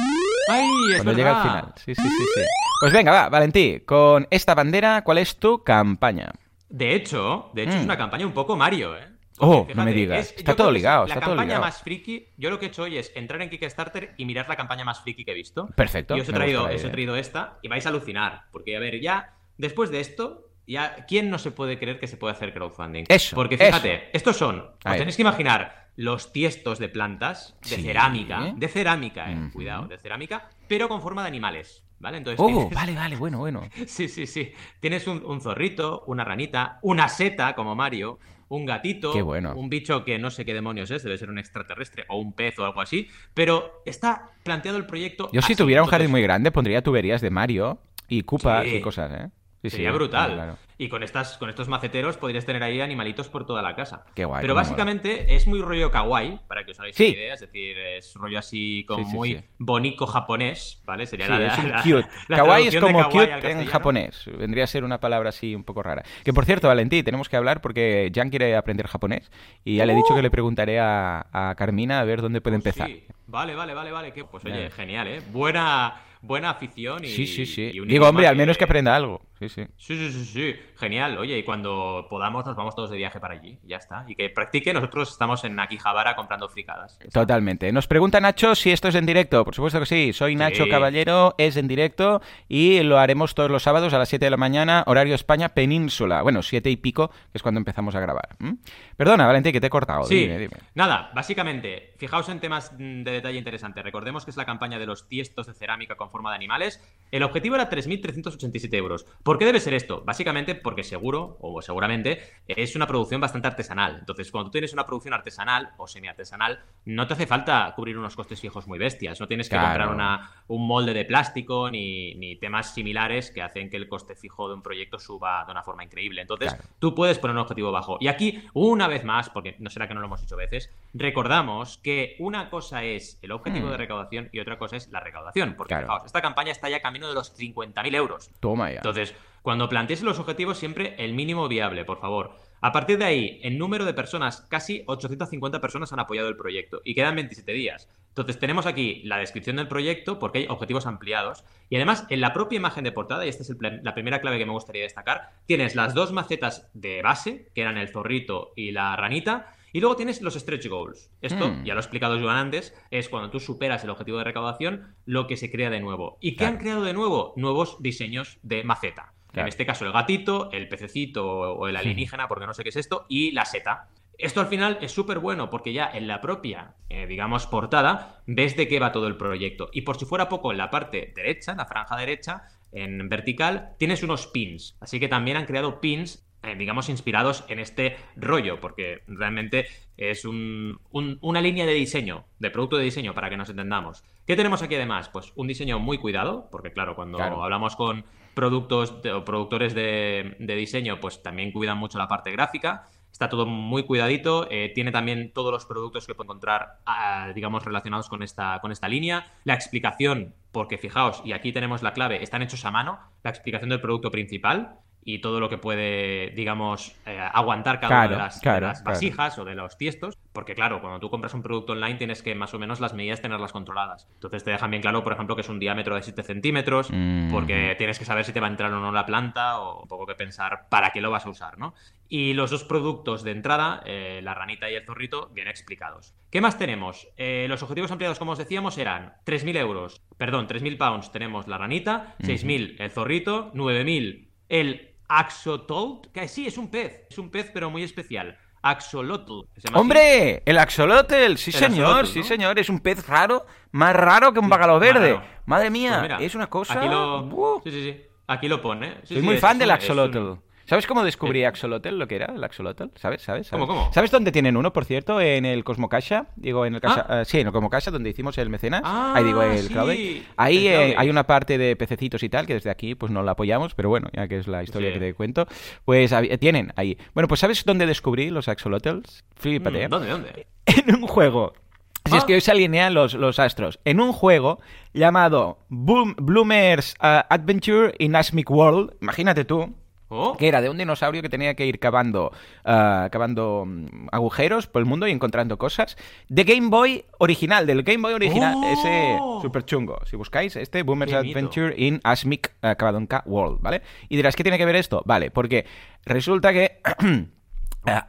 ¡Ay, es Cuando llega al final. Sí, sí, sí, sí. Pues venga, va, Valentí, con esta bandera, ¿cuál es tu campaña? De hecho, de hecho Mm. es una campaña un poco Mario, ¿eh? Oh, no me digas. es- Está todo ligado, La está todo campaña ligado. más friki, yo lo que he hecho hoy es entrar en Kickstarter y mirar la campaña más friki que he visto. Perfecto. Y os he traído, os he traído esta y vais a alucinar. Porque, a ver, ya después de esto, ya ¿quién no se puede creer que se puede hacer crowdfunding? Eso, Porque fíjate, eso. estos son, os tenéis que imaginar los tiestos de plantas de Sí. cerámica, de cerámica, eh, cuidado, de cerámica, pero con forma de animales, ¿vale? Entonces Oh, tienes- vale, vale, bueno, bueno. Sí, sí, sí. Tienes un, un zorrito, una ranita, una seta como Mario, un gatito, Qué bueno. un bicho que no sé qué demonios es, debe ser un extraterrestre o un pez o algo así, pero está planteado el proyecto. Yo si tuviera un jardín entonces, muy grande pondría tuberías de Mario y Koopas Sí. y cosas, ¿eh? Sí, Sería sí, brutal. claro. Y con estas, con estos maceteros podrías tener ahí animalitos por toda la casa. Qué guay, Pero básicamente es muy rollo kawaii, para que os hagáis Sí. una idea. Es decir, es rollo así como muy sí. bonito japonés, ¿vale? Sería la, es la- cute. la Kawaii es como kawaii cute en japonés. Vendría a ser una palabra así un poco rara. Que por cierto, Valentí, tenemos que hablar porque Jan quiere aprender japonés y ya le he dicho que le preguntaré a, a Carmina a ver dónde puede Oh, empezar. sí. Vale, vale, vale, vale. que- Pues oye, genial, ¿eh? Buena, buena afición y. Sí, sí, sí. y Digo, hombre, al menos que aprenda algo. Sí, sí. Sí, sí, sí, sí. Genial. Oye, y cuando podamos nos vamos todos de viaje para allí. Ya está. Y que practique. Nosotros estamos en Akihabara comprando fricadas. Totalmente. Nos pregunta Nacho si esto es en directo. Por supuesto que sí. Soy Nacho Sí. Caballero, es en directo y lo haremos todos los sábados a las 7 de la mañana, horario España, península. Bueno, 7 y pico, que es cuando empezamos a grabar. ¿m? Perdona, Valentín, que te he cortado. Sí, Dime, dime. nada, básicamente, fijaos en temas mm, de detalle interesante. Recordemos que es la campaña de los tiestos de cerámica con forma de animales. El objetivo era 3.387 euros. ¿Por qué debe ser esto? Básicamente porque seguro, o seguramente, es una producción bastante artesanal. Entonces, cuando tú tienes una producción artesanal o semiartesanal, no te hace falta cubrir unos costes fijos muy bestias. No tienes que Claro. comprar una, un molde de plástico ni, ni temas similares que hacen que el coste fijo de un proyecto suba de una forma increíble. Entonces, Claro. tú puedes poner un objetivo bajo. Y aquí, una vez más, porque no será que no lo hemos dicho veces, recordamos que una cosa es el objetivo Hmm. de recaudación y otra cosa es la recaudación. Porque, Claro. fijaos, esta campaña está ya camino de los 50.000 euros. Toma ya. Entonces, cuando plantees los objetivos, siempre el mínimo viable, por favor. A partir de ahí, en número de personas, casi 850 personas han apoyado el proyecto y quedan 27 días. Entonces, tenemos aquí la descripción del proyecto porque hay objetivos ampliados y además en la propia imagen de portada, y esta es el la primera clave que me gustaría destacar, tienes las dos macetas de base, que eran el zorrito y la ranita, y luego tienes los stretch goals. Esto, Hmm. ya lo ha explicado Joan antes, es cuando tú superas el objetivo de recaudación, lo que se crea de nuevo. ¿Y qué Claro. han creado de nuevo? Nuevos diseños de maceta. Claro. En este caso, el gatito, el pececito o el alienígena, porque no sé qué es esto, y la seta. Esto al final es súper bueno porque ya en la propia, eh, digamos, portada, ves de qué va todo el proyecto. Y por si fuera poco, en la parte derecha, en la franja derecha, en vertical, tienes unos pins. Así que también han creado pins, eh, digamos, inspirados en este rollo, porque realmente es un- un- una línea de diseño, de producto de diseño, para que nos entendamos. ¿Qué tenemos aquí además? Pues un diseño muy cuidado, porque claro, cuando Claro. hablamos con productos o productores de, diseño pues también cuidan mucho la parte gráfica. Está todo muy cuidadito. Eh, tiene también todos los productos que puede encontrar, ah, digamos, relacionados con esta, con esta línea. La explicación, porque fijaos, y aquí tenemos la clave, están hechos a mano. La explicación del producto principal y todo lo que puede, digamos, eh, aguantar cada una de las, vasijas o de los tiestos. Porque, claro, cuando tú compras un producto online tienes que más o menos las medidas tenerlas controladas. Entonces te dejan bien claro, por ejemplo, que es un diámetro de 7 centímetros, mm. porque tienes que saber si te va a entrar o no la planta o un poco que pensar para qué lo vas a usar, ¿no? Y los dos productos de entrada, eh, la ranita y el zorrito, bien explicados. ¿Qué más tenemos? Eh, los objetivos ampliados, como os decíamos, eran 3.000 euros, perdón, 3.000 pounds tenemos la ranita, 6.000 el zorrito, 9.000 el Axolotl, que sí, es un pez, es un pez pero muy especial. Axolotl. ¡Hombre! El axolotl, sí señor, sí señor, es un pez raro, más raro que un bacalao verde. Madre mía, pues es una cosa... Aquí lo... Sí, sí, sí. Aquí lo pone. Soy muy fan del axolotl. ¿Sabes cómo descubrí Axolotl, lo que era el Axolotl? ¿Sabes? ¿Sabes? ¿Cómo, cómo? ¿Sabes dónde tienen uno, por cierto? En el Cosmocasha. Digo, en el casa... Ah. Eh, sí, en el Cosmocasha, donde hicimos el mecenas. Ah, ahí digo, el sí. Ahí eh, hay una parte de pececitos y tal, que desde aquí pues no la apoyamos, pero bueno, ya que es la historia que te cuento. Pues tienen ahí. Bueno, pues ¿sabes dónde descubrí los Axolotls? Flipate. Mm, ¿Dónde, dónde? En un juego. Si es ah. que hoy se alinean los, los, astros. En un juego llamado Bloomers uh, Adventure in Asmic World, imagínate tú, Oh. que era de un dinosaurio que tenía que ir cavando, ah, cavando mm, agujeros por el mundo y encontrando cosas. De Game Boy original, del Game Boy original, oh. ese super chungo. Si buscáis este, Boomer's Adventure in Asmic uh, Cavadonca World, ¿vale? Y dirás, ¿qué tiene que ver esto? Vale, porque resulta que...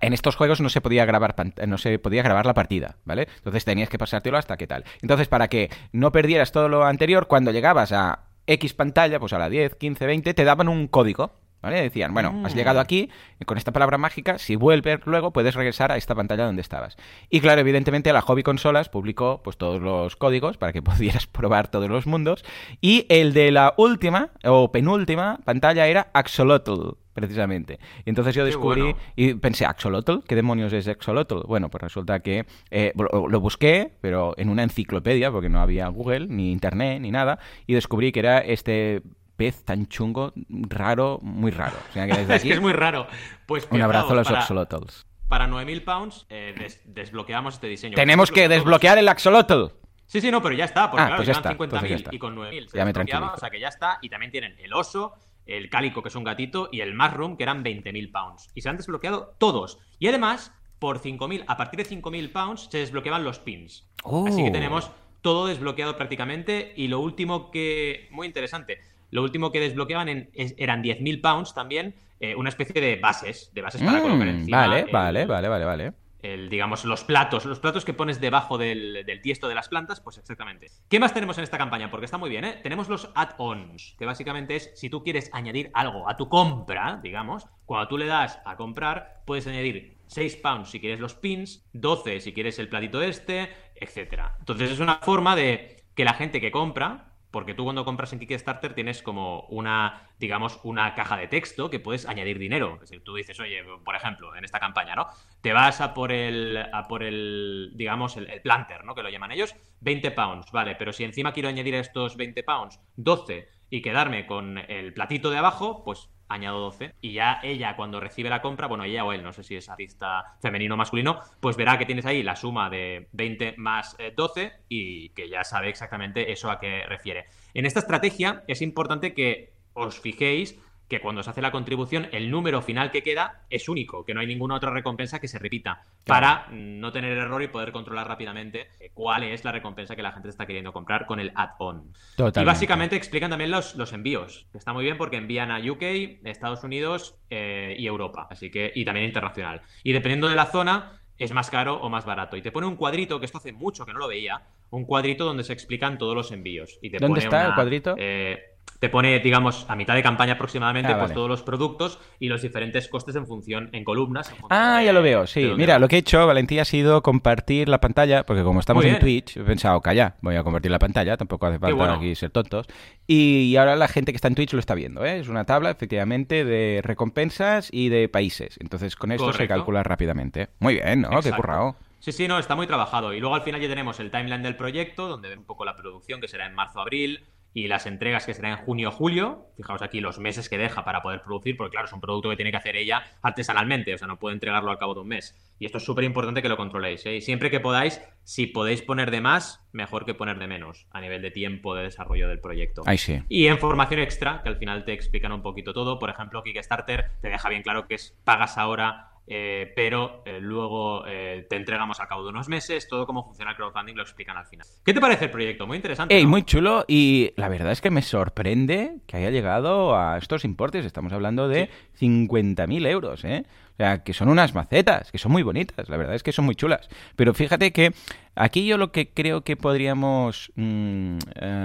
en estos juegos no se podía grabar no se podía grabar la partida, ¿vale? Entonces tenías que pasártelo hasta qué tal. Entonces, para que no perdieras todo lo anterior, cuando llegabas a X pantalla, pues a la 10, 15, 20, te daban un código, ¿Vale? Decían, bueno, has llegado mm. aquí, y con esta palabra mágica, si vuelves luego, puedes regresar a esta pantalla donde estabas. Y claro, evidentemente la Hobby Consolas publicó pues todos los códigos para que pudieras probar todos los mundos. Y el de la última o penúltima pantalla era Axolotl, precisamente. Y entonces yo descubrí y pensé, ¿Axolotl? ¿Qué demonios es Axolotl? Bueno, pues resulta que eh, lo busqué, pero en una enciclopedia, porque no había Google, ni Internet, ni nada, y descubrí que era este pez tan chungo, raro, muy raro. es que es muy raro. Pues Un abrazo a los axolotls. Para 9.000 pounds eh, desbloqueamos este diseño. Tenemos que desbloquear el axolotl. Sí, sí, no, pero ya está, porque ah, claro, pues ya 50.000 y con 9.000 se ya me o sea que ya está. Y también tienen el oso, el cálico, que es un gatito, y el mushroom, que eran 20.000 pounds. Y se han desbloqueado todos. Y además, por 5.000, a partir de 5.000 pounds, se desbloqueaban los pins. Así que oh. tenemos todo desbloqueado prácticamente. Y lo último que... Muy interesante. Lo último que desbloqueaban eran 10.000 pounds también, eh, una especie de bases, de bases para mm, colocar encima. Vale, vale, vale, vale, vale. El, digamos, los platos, los platos que pones debajo del, tiesto de las plantas, pues exactamente. ¿Qué más tenemos en esta campaña? Porque está muy bien, ¿eh? Tenemos los add-ons, que básicamente es si tú quieres añadir algo a tu compra, digamos, cuando tú le das a comprar, puedes añadir 6 pounds si quieres los pins, 12 si quieres el platito este, etcétera. Entonces es una forma de que la gente que compra porque tú cuando compras en Kickstarter tienes como una, digamos, una caja de texto que puedes añadir dinero. Es decir, tú dices, oye, por ejemplo, en esta campaña, ¿no? Te vas a por el, a por el digamos, el, el planter, ¿no? Que lo llaman ellos, 20 pounds, vale, pero si encima quiero añadir estos 20 pounds, 12, y quedarme con el platito de abajo, pues añado 12. Y ya ella, cuando recibe la compra, bueno, ella o él, no sé si es artista femenino o masculino, pues verá que tienes ahí la suma de 20 más 12 eh, y que ya sabe exactamente eso a qué refiere. En esta estrategia es importante que os fijéis que cuando se hace la contribución, el número final que queda es único, que no hay ninguna otra recompensa que se repita, para no tener error y poder controlar rápidamente eh, cuál es la recompensa que la gente está queriendo comprar con el add-on. Y básicamente explican también los, los envíos, que está muy bien porque envían a UK, Estados Unidos eh, y Europa, así que, y también internacional. Y dependiendo de la zona, es más caro o más barato. Y te pone un cuadrito, que esto hace mucho que no lo veía, un cuadrito donde se explican todos los envíos. Y te ¿Dónde está el cuadrito? Eh, te pone, digamos, a mitad de campaña aproximadamente, ah, pues todos los productos y los diferentes costes en función, en columnas. ah, ya lo veo, sí. Mira, lo que he hecho, Valentía, ha sido compartir la pantalla, porque como estamos en Twitch, he pensado, calla, voy a compartir la pantalla, tampoco hace falta aquí ser tontos. Y, ahora la gente que está en Twitch lo está viendo, ¿eh? Es una tabla, efectivamente, de recompensas y de países. Entonces, con esto se calcula rápidamente. Muy bien, ¿no? Qué currado. Sí, sí, no, está muy trabajado. Y luego al final ya tenemos el timeline del proyecto, donde ven un poco la producción, que será en marzo-abril y las entregas que serán en junio o julio. Fijaos aquí los meses que deja para poder producir, porque claro, es un producto que tiene que hacer ella artesanalmente, o sea, no puede entregarlo al cabo de un mes. Y esto es súper importante que lo controléis. ¿eh? Y siempre que podáis, si podéis poner de más, mejor que poner de menos a nivel de tiempo de desarrollo del proyecto. Ahí sí. Y en formación extra, que al final te explican un poquito todo. Por ejemplo, Kickstarter te deja bien claro que es pagas ahora eh, pero eh, luego eh, te entregamos al cabo de unos meses. Todo cómo funciona el crowdfunding lo explican al final. ¿Qué te parece el proyecto? Muy interesante. Muy chulo y la verdad es que me sorprende que haya llegado a estos importes. Estamos hablando de 50.000 euros, ¿eh? O sea, que son unas macetas, que son muy bonitas, la verdad es que son muy chulas. Pero fíjate que aquí yo lo que creo que podríamos mm,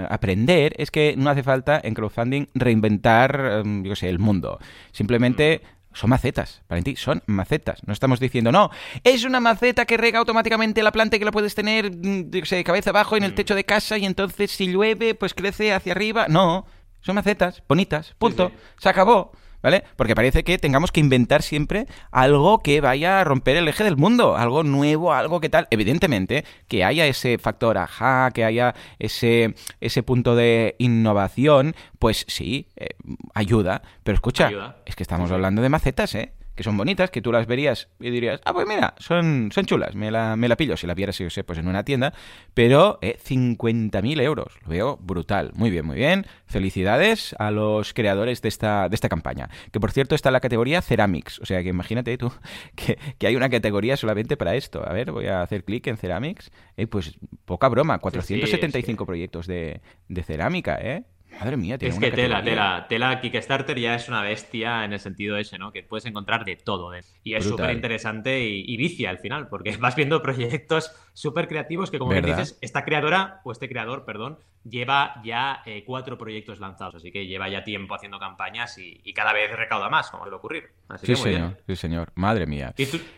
aprender es que no hace falta en crowdfunding reinventar, mm, yo sé, el mundo. Simplemente mm son macetas, para ti, son macetas. No estamos diciendo, no, es una maceta que rega automáticamente la planta y que la puedes tener de mm, cabeza abajo en el mm. techo de casa y entonces si llueve, pues crece hacia arriba. No, son macetas, bonitas, punto. Se acabó. ¿Vale? Porque parece que tengamos que inventar siempre algo que vaya a romper el eje del mundo, algo nuevo, algo que tal. Evidentemente, que haya ese factor ajá, que haya ese, ese punto de innovación, pues sí, eh, ayuda. Pero escucha, es que estamos hablando de macetas, ¿eh? Que son bonitas, que tú las verías y dirías, ah, pues mira, son, son chulas, me la, me la pillo si la vieras, yo sé, pues en una tienda, pero eh, 50.000 euros, lo veo brutal, muy bien, muy bien, felicidades a los creadores de esta, de esta campaña, que por cierto está en la categoría Ceramics, o sea que imagínate tú que, hay una categoría solamente para esto, a ver, voy a hacer clic en Ceramics, eh, pues poca broma, 475 proyectos de, de cerámica, ¿eh? Madre mía, tiene Es que tela, tela, tela Kickstarter ya es una bestia en el sentido ese, ¿no? Que puedes encontrar de todo. ¿eh? Y es súper interesante y, vicia al final, porque vas viendo proyectos súper creativos que, como dices, esta creadora, o este creador, perdón, lleva ya eh, cuatro proyectos lanzados, así que lleva ya tiempo haciendo campañas y, cada vez recauda más, como debe ocurrir. sí, señor, sí, señor. Madre mía.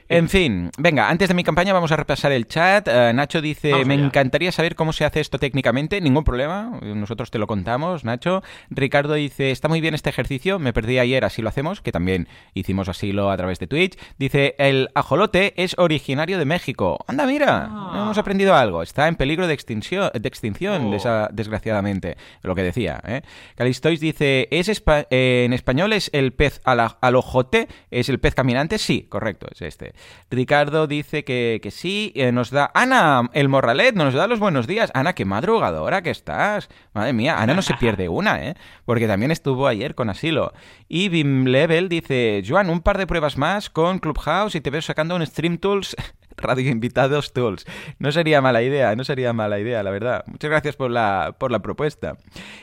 En fin, venga, antes de mi campaña vamos a repasar el chat. Eh, Nacho dice, me encantaría saber cómo se hace esto técnicamente. Ningún problema, nosotros te lo contamos, Nacho. Ricardo dice, está muy bien este ejercicio, me perdí ayer, así lo hacemos, que también hicimos asilo a través de Twitch. Dice, el ajolote es originario de México. Anda, mira, ah. hemos aprendido algo. Está en peligro de extinción, de extinción de esa desgraciadamente, lo que decía. ¿eh? Calistois dice, ¿es en español es el pez al, ojote? ¿Es el pez caminante? Sí, correcto, es este. Ricardo dice que, que sí, eh, nos da... Ana, el morralet, nos da los buenos días. Ana, qué madrugadora que estás. Madre mía, Ana no se pierde una, ¿eh? Porque también estuvo ayer con asilo. Y Bim Level dice, Joan, un par de pruebas más con Clubhouse y te veo sacando un Stream Tools Radio Invitados Tools. No sería mala idea, no sería mala idea, la verdad. Muchas gracias por la, por la propuesta.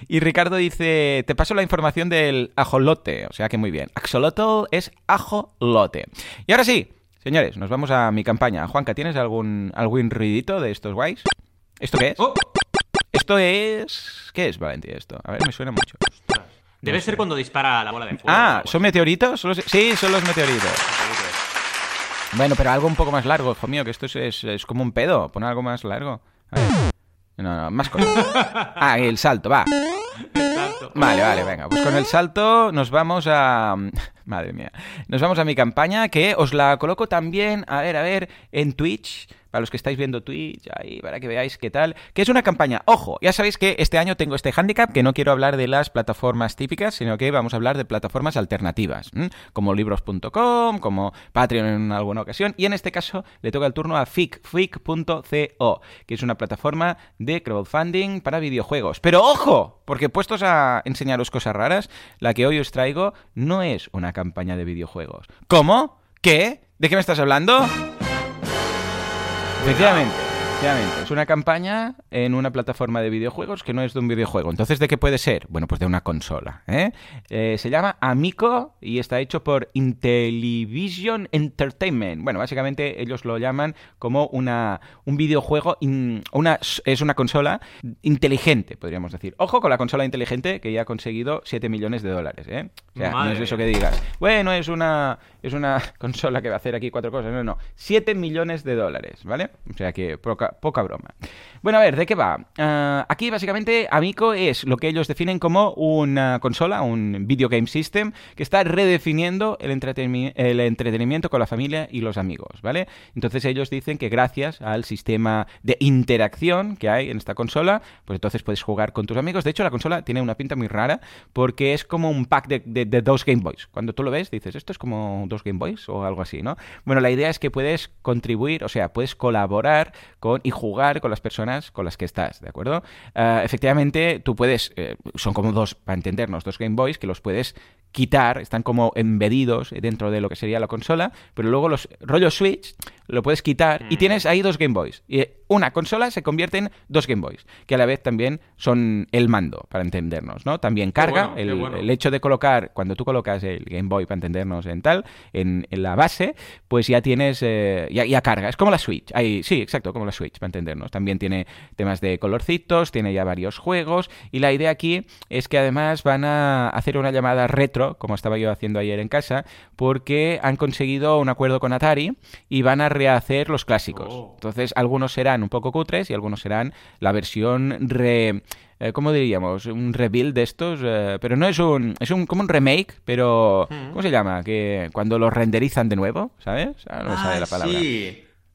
Y Ricardo dice, te paso la información del ajolote, o sea que muy bien. Axolotl es ajolote. Y ahora sí, señores, nos vamos a mi campaña. Juanca, ¿tienes algún, algún ruidito de estos guays? ¿Esto qué es? Oh. Esto es... ¿Qué es, Valentín, esto? A ver, me suena mucho. Debe ser cuando dispara la bola de fuego. Ah, ¿son meteoritos? Sí, son los meteoritos. Bueno, pero algo un poco más largo, hijo mío, que esto es, como un pedo. Pon algo más largo. No, no, más cosas. Ah, el salto, va. Vale, vale, venga. Pues con el salto nos vamos a... Madre mía. Nos vamos a mi campaña que os la coloco también, a ver, a ver, en Twitch para los que estáis viendo Twitch, ahí, para que veáis qué tal, que es una campaña. Ojo, ya sabéis que este año tengo este handicap, que no quiero hablar de las plataformas típicas, sino que vamos a hablar de plataformas alternativas, como libros.com, como Patreon en alguna ocasión, y en este caso le toca el turno a FIC, FIC.co, que es una plataforma de crowdfunding para videojuegos. Pero ojo, porque puestos a enseñaros cosas raras, la que hoy os traigo no es una campaña de videojuegos. ¿Cómo? ¿Qué? ¿De qué me estás hablando? Efectivamente. Es una campaña en una plataforma de videojuegos que no es de un videojuego. Entonces, ¿de qué puede ser? Bueno, pues de una consola. ¿eh? Eh, se llama Amico y está hecho por Intellivision Entertainment. Bueno, básicamente ellos lo llaman como una, un videojuego, una, es una consola inteligente, podríamos decir. Ojo con la consola inteligente que ya ha conseguido 7 millones de dólares. ¿eh? O sea, no es eso que digas. Bueno, es una, es una consola que va a hacer aquí cuatro cosas. No, no. 7 millones de dólares, ¿vale? O sea que poca, poca broma. Bueno, a ver, ¿de qué va? Ah, aquí básicamente Amico es lo que ellos definen como una consola, un video game system, que está redefiniendo el, entretenimiento con la familia y los amigos, ¿vale? Entonces ellos dicen que gracias al sistema de interacción que hay en esta consola, pues entonces puedes jugar con tus amigos. De hecho, la consola tiene una pinta muy rara porque es como un pack de, de dos Game Boys. Cuando tú lo ves, dices, esto es como dos Game Boys o algo así, ¿no? Bueno, la idea es que puedes contribuir, o sea, puedes colaborar con y jugar con las personas con las que estás, ¿de acuerdo? Ah, efectivamente, tú puedes, eh, son como dos, para entendernos, dos Game Boys que los puedes quitar, están como embedidos dentro de lo que sería la consola, pero luego los rollos Switch lo puedes quitar y tienes ahí dos Game Boys. Y una consola se convierte en dos Game Boys, que a la vez también son el mando, para entendernos, ¿no? También carga, el, hecho de colocar, cuando tú colocas el Game Boy, para entendernos en tal, en, la base, pues ya tienes, eh, ya, carga, es como la Switch, ahí, sí, exacto, como la Switch, para entendernos. También tiene temas de colorcitos, tiene ya varios juegos, y la idea aquí es que además van a hacer una llamada retro como estaba yo haciendo ayer en casa, porque han conseguido un acuerdo con Atari y van a rehacer los clásicos. Oh. Entonces, algunos serán un poco cutres y algunos serán la versión re... Eh, ¿Cómo diríamos? Un rebuild de estos, eh, pero no es un... Es un, como un remake, pero... Mm. ¿Cómo se llama? Que cuando los renderizan de nuevo, ¿sabes? Ah, no me sale la ah, palabra.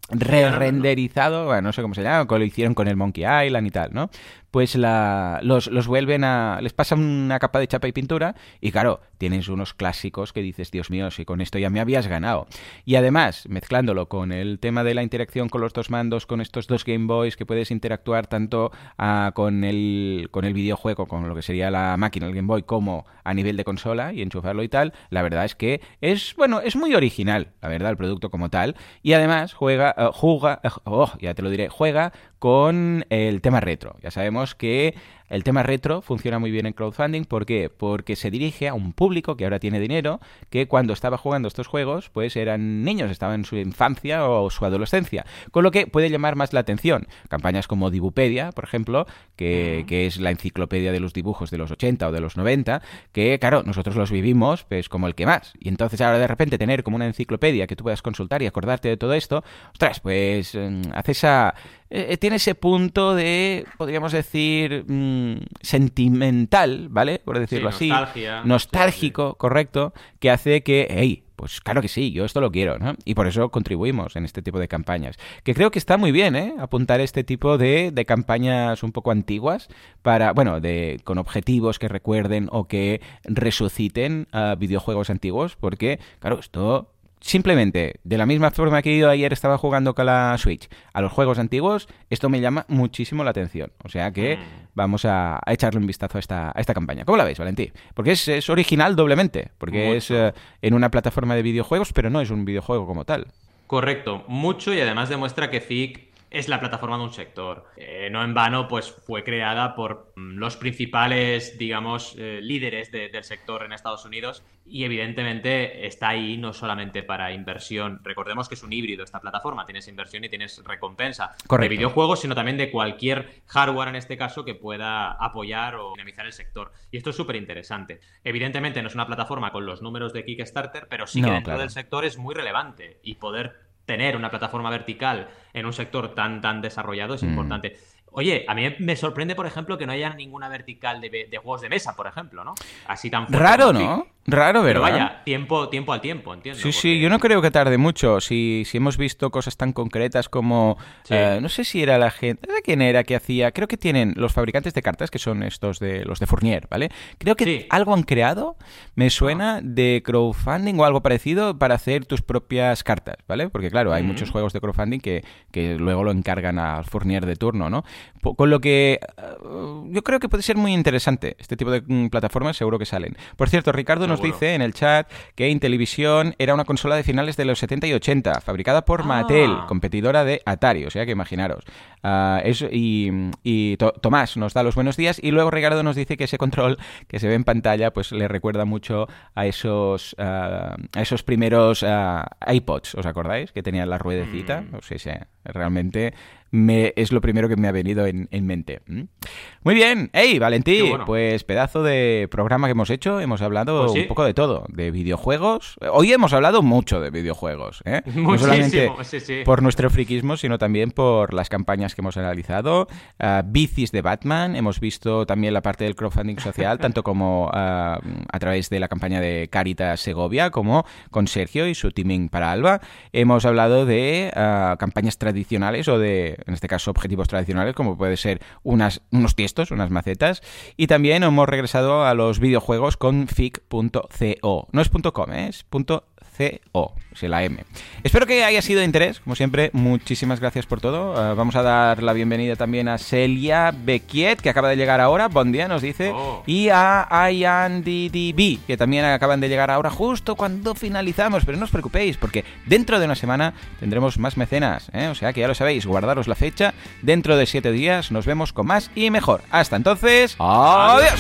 re-renderizado, bueno, no sé cómo se llama, lo hicieron con el Monkey Island y tal, ¿no? Pues la, los, los, vuelven a... les pasan una capa de chapa y pintura y claro, tienes unos clásicos que dices, Dios mío, si con esto ya me habías ganado. Y además, mezclándolo con el tema de la interacción con los dos mandos, con estos dos Game Boys, que puedes interactuar tanto ah, con, el, con el videojuego, con lo que sería la máquina, el Game Boy, como a nivel de consola y enchufarlo y tal, la verdad es que es, bueno, es muy original, la verdad, el producto como tal. Y además juega, uh, juega, uh, oh, ya te lo diré, juega con el tema retro. Ya sabemos que el tema retro funciona muy bien en crowdfunding. ¿Por qué? Porque se dirige a un público que ahora tiene dinero, que cuando estaba jugando estos juegos, pues eran niños, estaban en su infancia o su adolescencia. Con lo que puede llamar más la atención. Campañas como Dibupedia, por ejemplo, que, es la enciclopedia de los dibujos de los 80 o de los 90, que claro, nosotros los vivimos pues como el que más. Y entonces ahora de repente tener como una enciclopedia que tú puedas consultar y acordarte de todo esto, ostras, pues mm, hace esa eh, tiene ese punto de, podríamos decir, mm, sentimental, ¿vale? Por decirlo así. Nostálgico, correcto, que hace que, hey, pues claro que sí, yo esto lo quiero, ¿no? Y por eso contribuimos en este tipo de campañas. Que creo que está muy bien, ¿eh? Apuntar este tipo de, de campañas un poco antiguas para, bueno, de, con objetivos que recuerden o que resuciten a videojuegos antiguos, porque, claro, esto Simplemente, de la misma forma que yo ayer estaba jugando con la Switch a los juegos antiguos, esto me llama muchísimo la atención. O sea que mm. vamos a, echarle un vistazo a esta, a esta campaña. ¿Cómo la veis, Valentín? Porque es, original doblemente, porque es eh, en una plataforma de videojuegos, pero no es un videojuego como tal. Correcto, mucho y además demuestra que FIC es la plataforma de un sector. Eh, no en vano, pues fue creada por mm, los principales, digamos, eh, líderes del sector en Estados Unidos y evidentemente está ahí no solamente para inversión. Recordemos que es un híbrido esta plataforma, tienes inversión y tienes recompensa de videojuegos, sino también de cualquier hardware en este caso que pueda apoyar o dinamizar el sector. Y esto es súper interesante. Evidentemente no es una plataforma con los números de Kickstarter, pero sí que dentro del sector es muy relevante y poder tener una plataforma vertical en un sector tan, tan desarrollado es mm. importante. Oye, a mí me sorprende, por ejemplo, que no haya ninguna vertical de, juegos de mesa, por ejemplo, ¿no? Así tan Raro, ¿no? Raro, ¿verdad? Pero vaya, tiempo, tiempo al tiempo, entiendo. Sí, sí, yo no creo que tarde mucho. Si, si hemos visto cosas tan concretas como... Eh, no sé si era la gente... ¿De quién era que hacía? Creo que tienen los fabricantes de cartas, que son estos de los de Fournier, ¿vale? Creo que algo han creado, me suena, ah. de crowdfunding o algo parecido para hacer tus propias cartas, ¿vale? Porque claro, hay muchos juegos de crowdfunding que, que luego lo encargan al Fournier de turno, ¿no? Con lo que eh, yo creo que puede ser muy interesante este tipo de mm, plataformas, seguro que salen. Por cierto, Ricardo nos dice en el chat que Intellivision era una consola de finales de los 70 y 80, fabricada por Mattel, ah. competidora de Atari, o sea que imaginaros. Ah, y, Tomás nos da los buenos días y luego Ricardo nos dice que ese control que se ve en pantalla pues le recuerda mucho a esos, ah, a esos primeros iPods, ¿os acordáis? Que tenían la ruedecita. Mm. No sé, realmente me, es lo primero que me ha venido en, mente. Muy bien, hey Valentín, pues pedazo de programa que hemos hecho, hemos hablado pues un poco de todo, de videojuegos. Hoy hemos hablado mucho de videojuegos, ¿eh? no solamente por nuestro friquismo, sino también por las campañas que hemos analizado, uh, bicis de Batman, hemos visto también la parte del crowdfunding social, tanto como uh, a través de la campaña de Caritas Segovia, como con Sergio y su teaming para Alba. Hemos hablado de uh, campañas tradicionales o de, en este caso, objetivos tradicionales, como puede ser unos tiestos, unas macetas. Y también hemos regresado a los videojuegos con fic.co. No es .com, ¿eh? C-O, es la M. Espero que haya sido de interés, como siempre, muchísimas gracias por todo. Uh, vamos a dar la bienvenida también a Celia Bequiet, que acaba de llegar ahora, buen día nos dice, oh. y a IanDDB, que también acaban de llegar ahora justo cuando finalizamos, pero no os preocupéis, porque dentro de una semana tendremos más mecenas, ¿eh? o sea que ya lo sabéis, guardaros la fecha, dentro de siete días nos vemos con más y mejor. Hasta entonces, adiós.